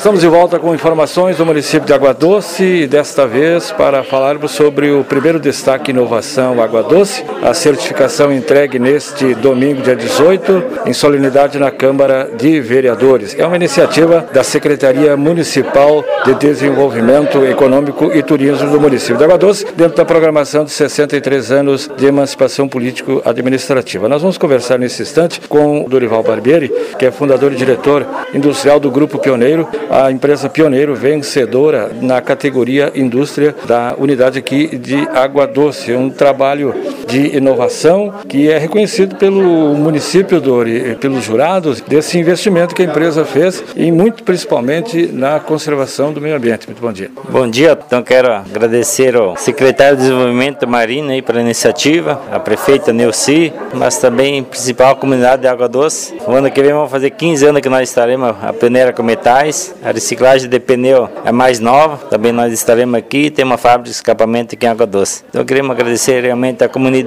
Estamos de volta com informações do município de Água Doce e desta vez para falarmos sobre o primeiro destaque Inovação Água Doce, a certificação entregue neste domingo, dia 18, em solenidade na Câmara de Vereadores. É uma iniciativa da Secretaria Municipal de Desenvolvimento Econômico e Turismo do município de Água Doce, dentro da programação de 63 anos de emancipação político-administrativa. Nós vamos conversar nesse instante com o Dorival Barbieri, que é fundador e diretor industrial do Grupo Pioneiro, a empresa Pioneiro vencedora na categoria indústria da unidade aqui de Água Doce. Um trabalho de inovação que é reconhecido pelo município Dori, pelos jurados desse investimento que a empresa fez e muito principalmente na conservação do meio ambiente. Muito bom dia. Bom dia. Então quero agradecer ao secretário de Desenvolvimento Marino aí pela iniciativa, a prefeita Neuci, mas também principal comunidade de Água Doce. O ano que vem vamos fazer 15 anos que nós estaremos a peneira com metais, a reciclagem de pneu é mais nova, também nós estaremos aqui, tem uma fábrica de escapamento aqui em Água Doce. Então queremos agradecer realmente a comunidade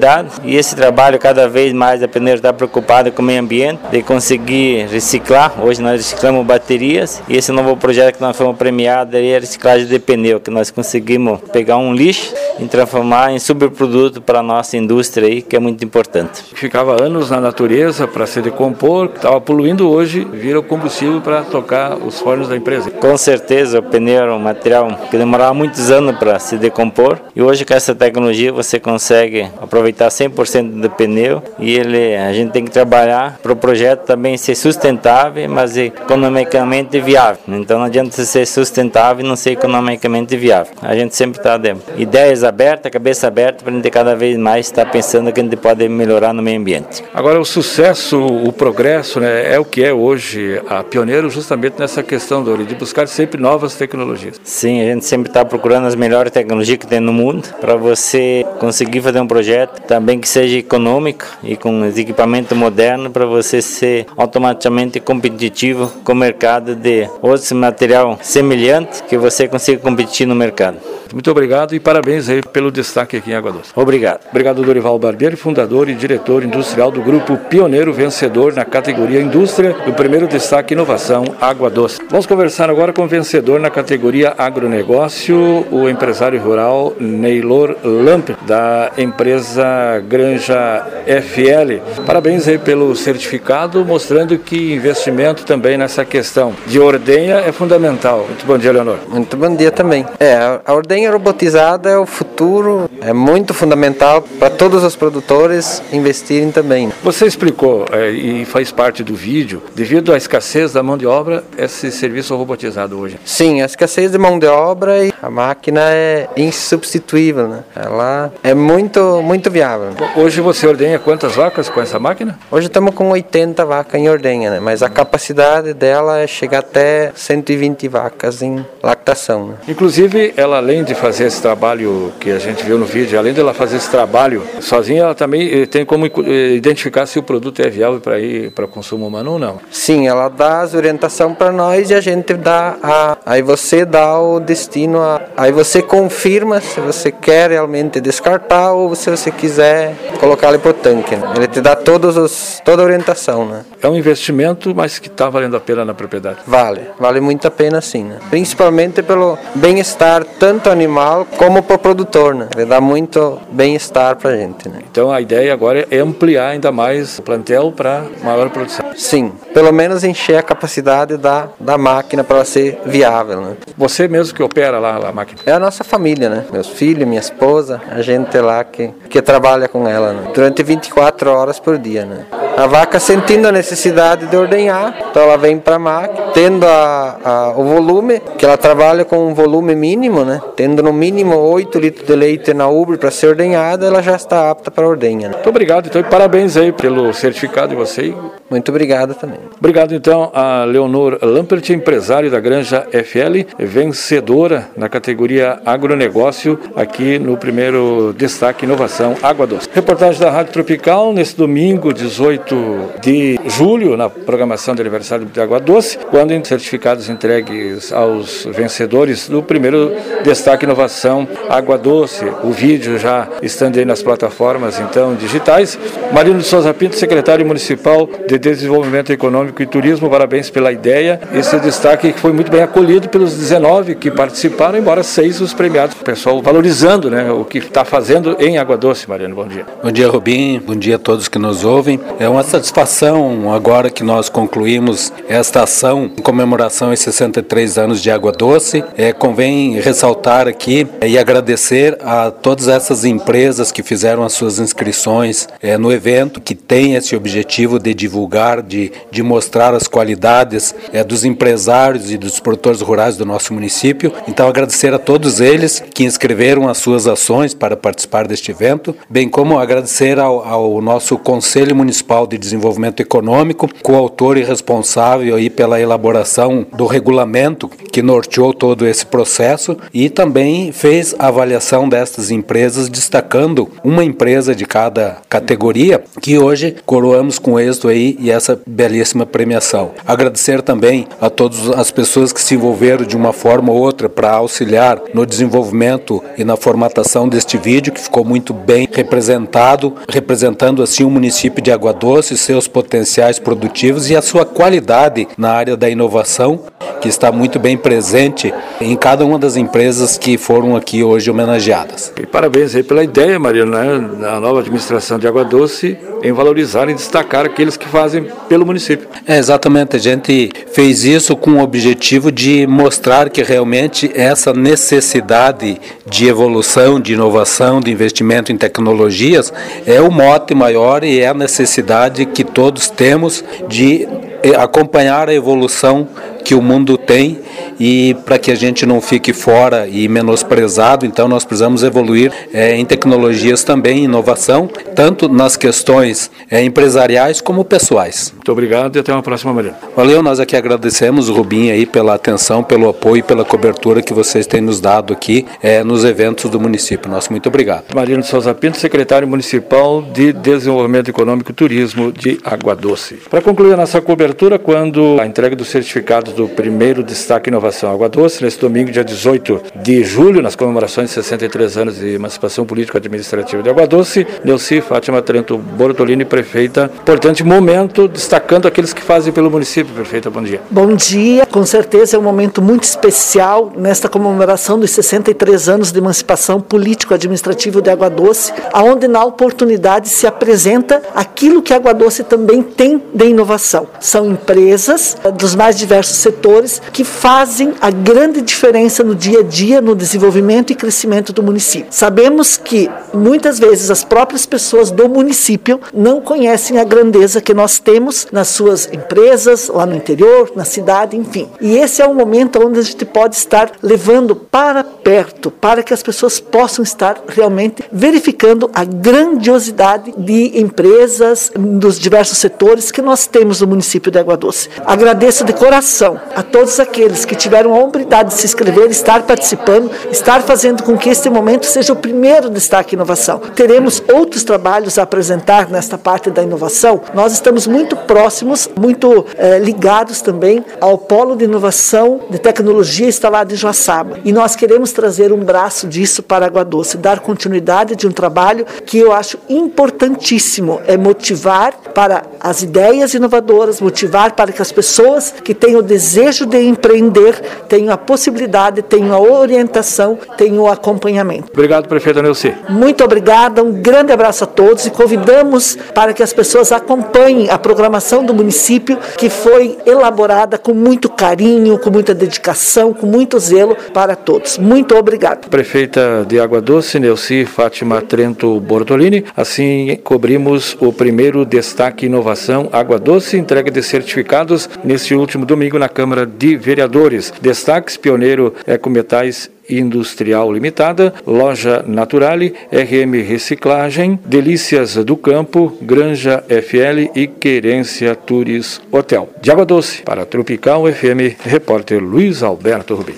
e esse trabalho cada vez mais a pneu está preocupada com o meio ambiente, de conseguir reciclar. Hoje nós reciclamos baterias e esse novo projeto que nós fomos premiados é a reciclagem de pneu, que nós conseguimos pegar um lixo e transformar em subproduto para a nossa indústria aí, que é muito importante. Ficava anos na natureza para se decompor, estava poluindo hoje, vira o combustível para tocar os fornos da empresa. Com certeza, o pneu era um material que demorava muitos anos para se decompor e hoje com essa tecnologia você consegue aproveitar 100% do pneu e ele a gente tem que trabalhar para o projeto também ser sustentável, mas economicamente viável. Então não adianta ser sustentável e não ser economicamente viável. A gente sempre está de ideias abertas, cabeça aberta para a gente cada vez mais estar pensando que a gente pode melhorar no meio ambiente. Agora o sucesso, o progresso, né, é o que é hoje a pioneiro justamente nessa questão Dori, de buscar sempre novas tecnologias. Sim, a gente sempre está procurando as melhores tecnologias que tem no mundo para você conseguir fazer um projeto também que seja econômico e com equipamento moderno para você ser automaticamente competitivo com o mercado de outro material semelhante que você consiga competir no mercado. Muito obrigado e parabéns aí pelo destaque aqui em Água Doce. Obrigado. Obrigado, Dorival Barbieri, fundador e diretor industrial do grupo Pioneiro Vencedor na categoria Indústria, do primeiro destaque Inovação Água Doce. Vamos conversar agora com o vencedor na categoria Agronegócio, o empresário rural Neylor Lamp, da empresa Granja FL. Parabéns aí pelo certificado, mostrando que investimento também nessa questão de ordenha é fundamental. Muito bom dia, Leonor. Muito bom dia também. É, a ordenha robotizada é o futuro, é muito fundamental para todos os produtores investirem também. Você explicou é, e faz parte do vídeo, devido à escassez da mão de obra, esse serviço robotizado hoje. Sim, a escassez de mão de obra e a máquina é insubstituível, né? Ela é muito, muito viável. Hoje você ordenha quantas vacas com essa máquina? Hoje estamos com 80 vacas em ordenha, né? Mas a capacidade dela é chegar até 120 vacas em lactação. Né? Inclusive, ela além de fazer esse trabalho que a gente viu no vídeo, além dela fazer esse trabalho sozinha, ela também eh, tem como eh, identificar se o produto é viável para ir para consumo humano ou não. Sim, ela dá as orientação para nós e a gente dá a aí você dá o destino a, aí você confirma se você quer realmente descartar ou se você quiser colocar ele pro tanque. Né? Ele te dá todos os toda a orientação, né? É um investimento, mas que está valendo a pena na propriedade. Vale, vale muito a pena sim, né? Principalmente pelo bem-estar tanto animal como para o produtor, né? Vai dar muito bem-estar para a gente, né? Então a ideia agora é ampliar ainda mais o plantel para maior produção. Sim, pelo menos encher a capacidade da, da máquina para ser viável, né? Você mesmo que opera lá a máquina? É a nossa família, né? Meus filhos, minha esposa, a gente lá que, que trabalha com ela, né? Durante 24 horas por dia, né? A vaca sentindo a necessidade de ordenhar, então ela vem para a máquina, tendo a, a, o volume, que ela trabalha com um volume mínimo, né? Tendo no mínimo 8 litros de leite na ubre para ser ordenhada, ela já está apta para ordenha. Né? Muito obrigado, então, e parabéns aí pelo certificado de você. Muito obrigado também. Obrigado, então, a Leonor Lampert, empresário da Granja FL, vencedora na categoria agronegócio, aqui no primeiro destaque Inovação Água Doce. Reportagem da Rádio Tropical, nesse domingo, 18 18 de julho, na programação do aniversário de Água Doce, quando em certificados entregues aos vencedores do primeiro destaque inovação Água Doce. O vídeo já estando aí nas plataformas então digitais. Marino de Souza Pinto, secretário municipal de Desenvolvimento Econômico e Turismo, parabéns pela ideia. Esse destaque foi muito bem acolhido pelos 19 que participaram, embora seis os premiados. O pessoal valorizando né, o que está fazendo em Água Doce, Mariano. Bom dia. Bom dia, Rubim. Bom dia a todos que nos ouvem. É uma satisfação agora que nós concluímos esta ação em comemoração aos 63 anos de Água Doce. É, convém ressaltar aqui é, e agradecer a todas essas empresas que fizeram as suas inscrições é, no evento, que tem esse objetivo de divulgar, de, de mostrar as qualidades é, dos empresários e dos produtores rurais do nosso município. Então, agradecer a todos eles que inscreveram as suas ações para participar deste evento, bem como agradecer ao, ao nosso Conselho Municipal de Desenvolvimento Econômico, coautor e responsável aí pela elaboração do regulamento que norteou todo esse processo e também fez a avaliação destas empresas, destacando uma empresa de cada categoria que hoje coroamos com êxito aí e essa belíssima premiação. Agradecer também a todas as pessoas que se envolveram de uma forma ou outra para auxiliar no desenvolvimento e na formatação deste vídeo que ficou muito bem representado, representando assim o município de Água Doce, seus potenciais produtivos e a sua qualidade na área da inovação, que está muito bem presente em cada uma das empresas que foram aqui hoje homenageadas. E parabéns aí pela ideia, Mariano, né, da nova administração de Água Doce em valorizar e destacar aqueles que fazem pelo município. É, exatamente, a gente fez isso com o objetivo de mostrar que realmente essa necessidade de evolução, de inovação, de investimento em tecnologias é o mote maior e é a necessidade que todos temos de eh, acompanhar a evolução que o mundo tem e para que a gente não fique fora e menosprezado, então nós precisamos evoluir é, em tecnologias também, inovação, tanto nas questões é, empresariais como pessoais. Muito obrigado e até uma próxima, Mariana. Valeu, nós aqui agradecemos, Rubim, aí pela atenção, pelo apoio e pela cobertura que vocês têm nos dado aqui é, nos eventos do município. Nosso muito obrigado. Marino de Souza Pinto, secretário municipal de Desenvolvimento Econômico e Turismo de Água Doce. Para concluir a nossa cobertura, quando a entrega dos certificados do primeiro destaque inovação Água Doce, nesse domingo, dia 18 de julho, nas comemorações de 63 anos de emancipação política administrativa de Água Doce, Neuci Fátima Trento Bortolini, prefeita. Importante momento, destacando aqueles que fazem pelo município. Prefeita, bom dia. Bom dia, com certeza é um momento muito especial nesta comemoração dos 63 anos de emancipação político-administrativa de Água Doce, aonde na oportunidade se apresenta aquilo que Água Doce também tem de inovação. São empresas dos mais diversos setores que fazem a grande diferença no dia a dia no desenvolvimento e crescimento do município. Sabemos que muitas vezes as próprias pessoas do município não conhecem a grandeza que nós temos nas suas empresas, lá no interior, na cidade, enfim. E esse é o momento onde a gente pode estar levando para perto, para que as pessoas possam estar realmente verificando a grandiosidade de empresas dos diversos setores que nós temos no município de Água Doce. Agradeço de coração a todos aqueles que tiveram a hombridade de se inscrever, estar participando, estar fazendo com que este momento seja o primeiro destaque inovação. Teremos outros trabalhos a apresentar nesta parte da inovação. Nós estamos muito próximos, muito eh, ligados também ao polo de inovação de tecnologia instalado em Joaçaba. E nós queremos trazer um braço disso para Água Doce, dar continuidade de um trabalho que eu acho importantíssimo, é motivar para as ideias inovadoras, motivar para que as pessoas que têm o desejo de empreender tenham a possibilidade, tenham a orientação, tenham o acompanhamento. Obrigado, prefeito Neuci. Muito obrigada, um grande abraço a todos e convidamos para que as pessoas acompanhem a programação do município que foi elaborada com muito carinho, com muita dedicação, com muito zelo para todos. Muito obrigado. Prefeita de Água Doce, Neuci Fátima Trento Bortolini. Assim, cobrimos o primeiro destaque inovação Água Doce, entrega de certificados neste último domingo na Câmara de Vereadores. Destaques: Pioneiro Ecometais Industrial Limitada, Loja Naturale, RM Reciclagem, Delícias do Campo, Granja FL e Querência Tours Hotel. De Água Doce, para Tropical FM, repórter Luiz Alberto Rubim.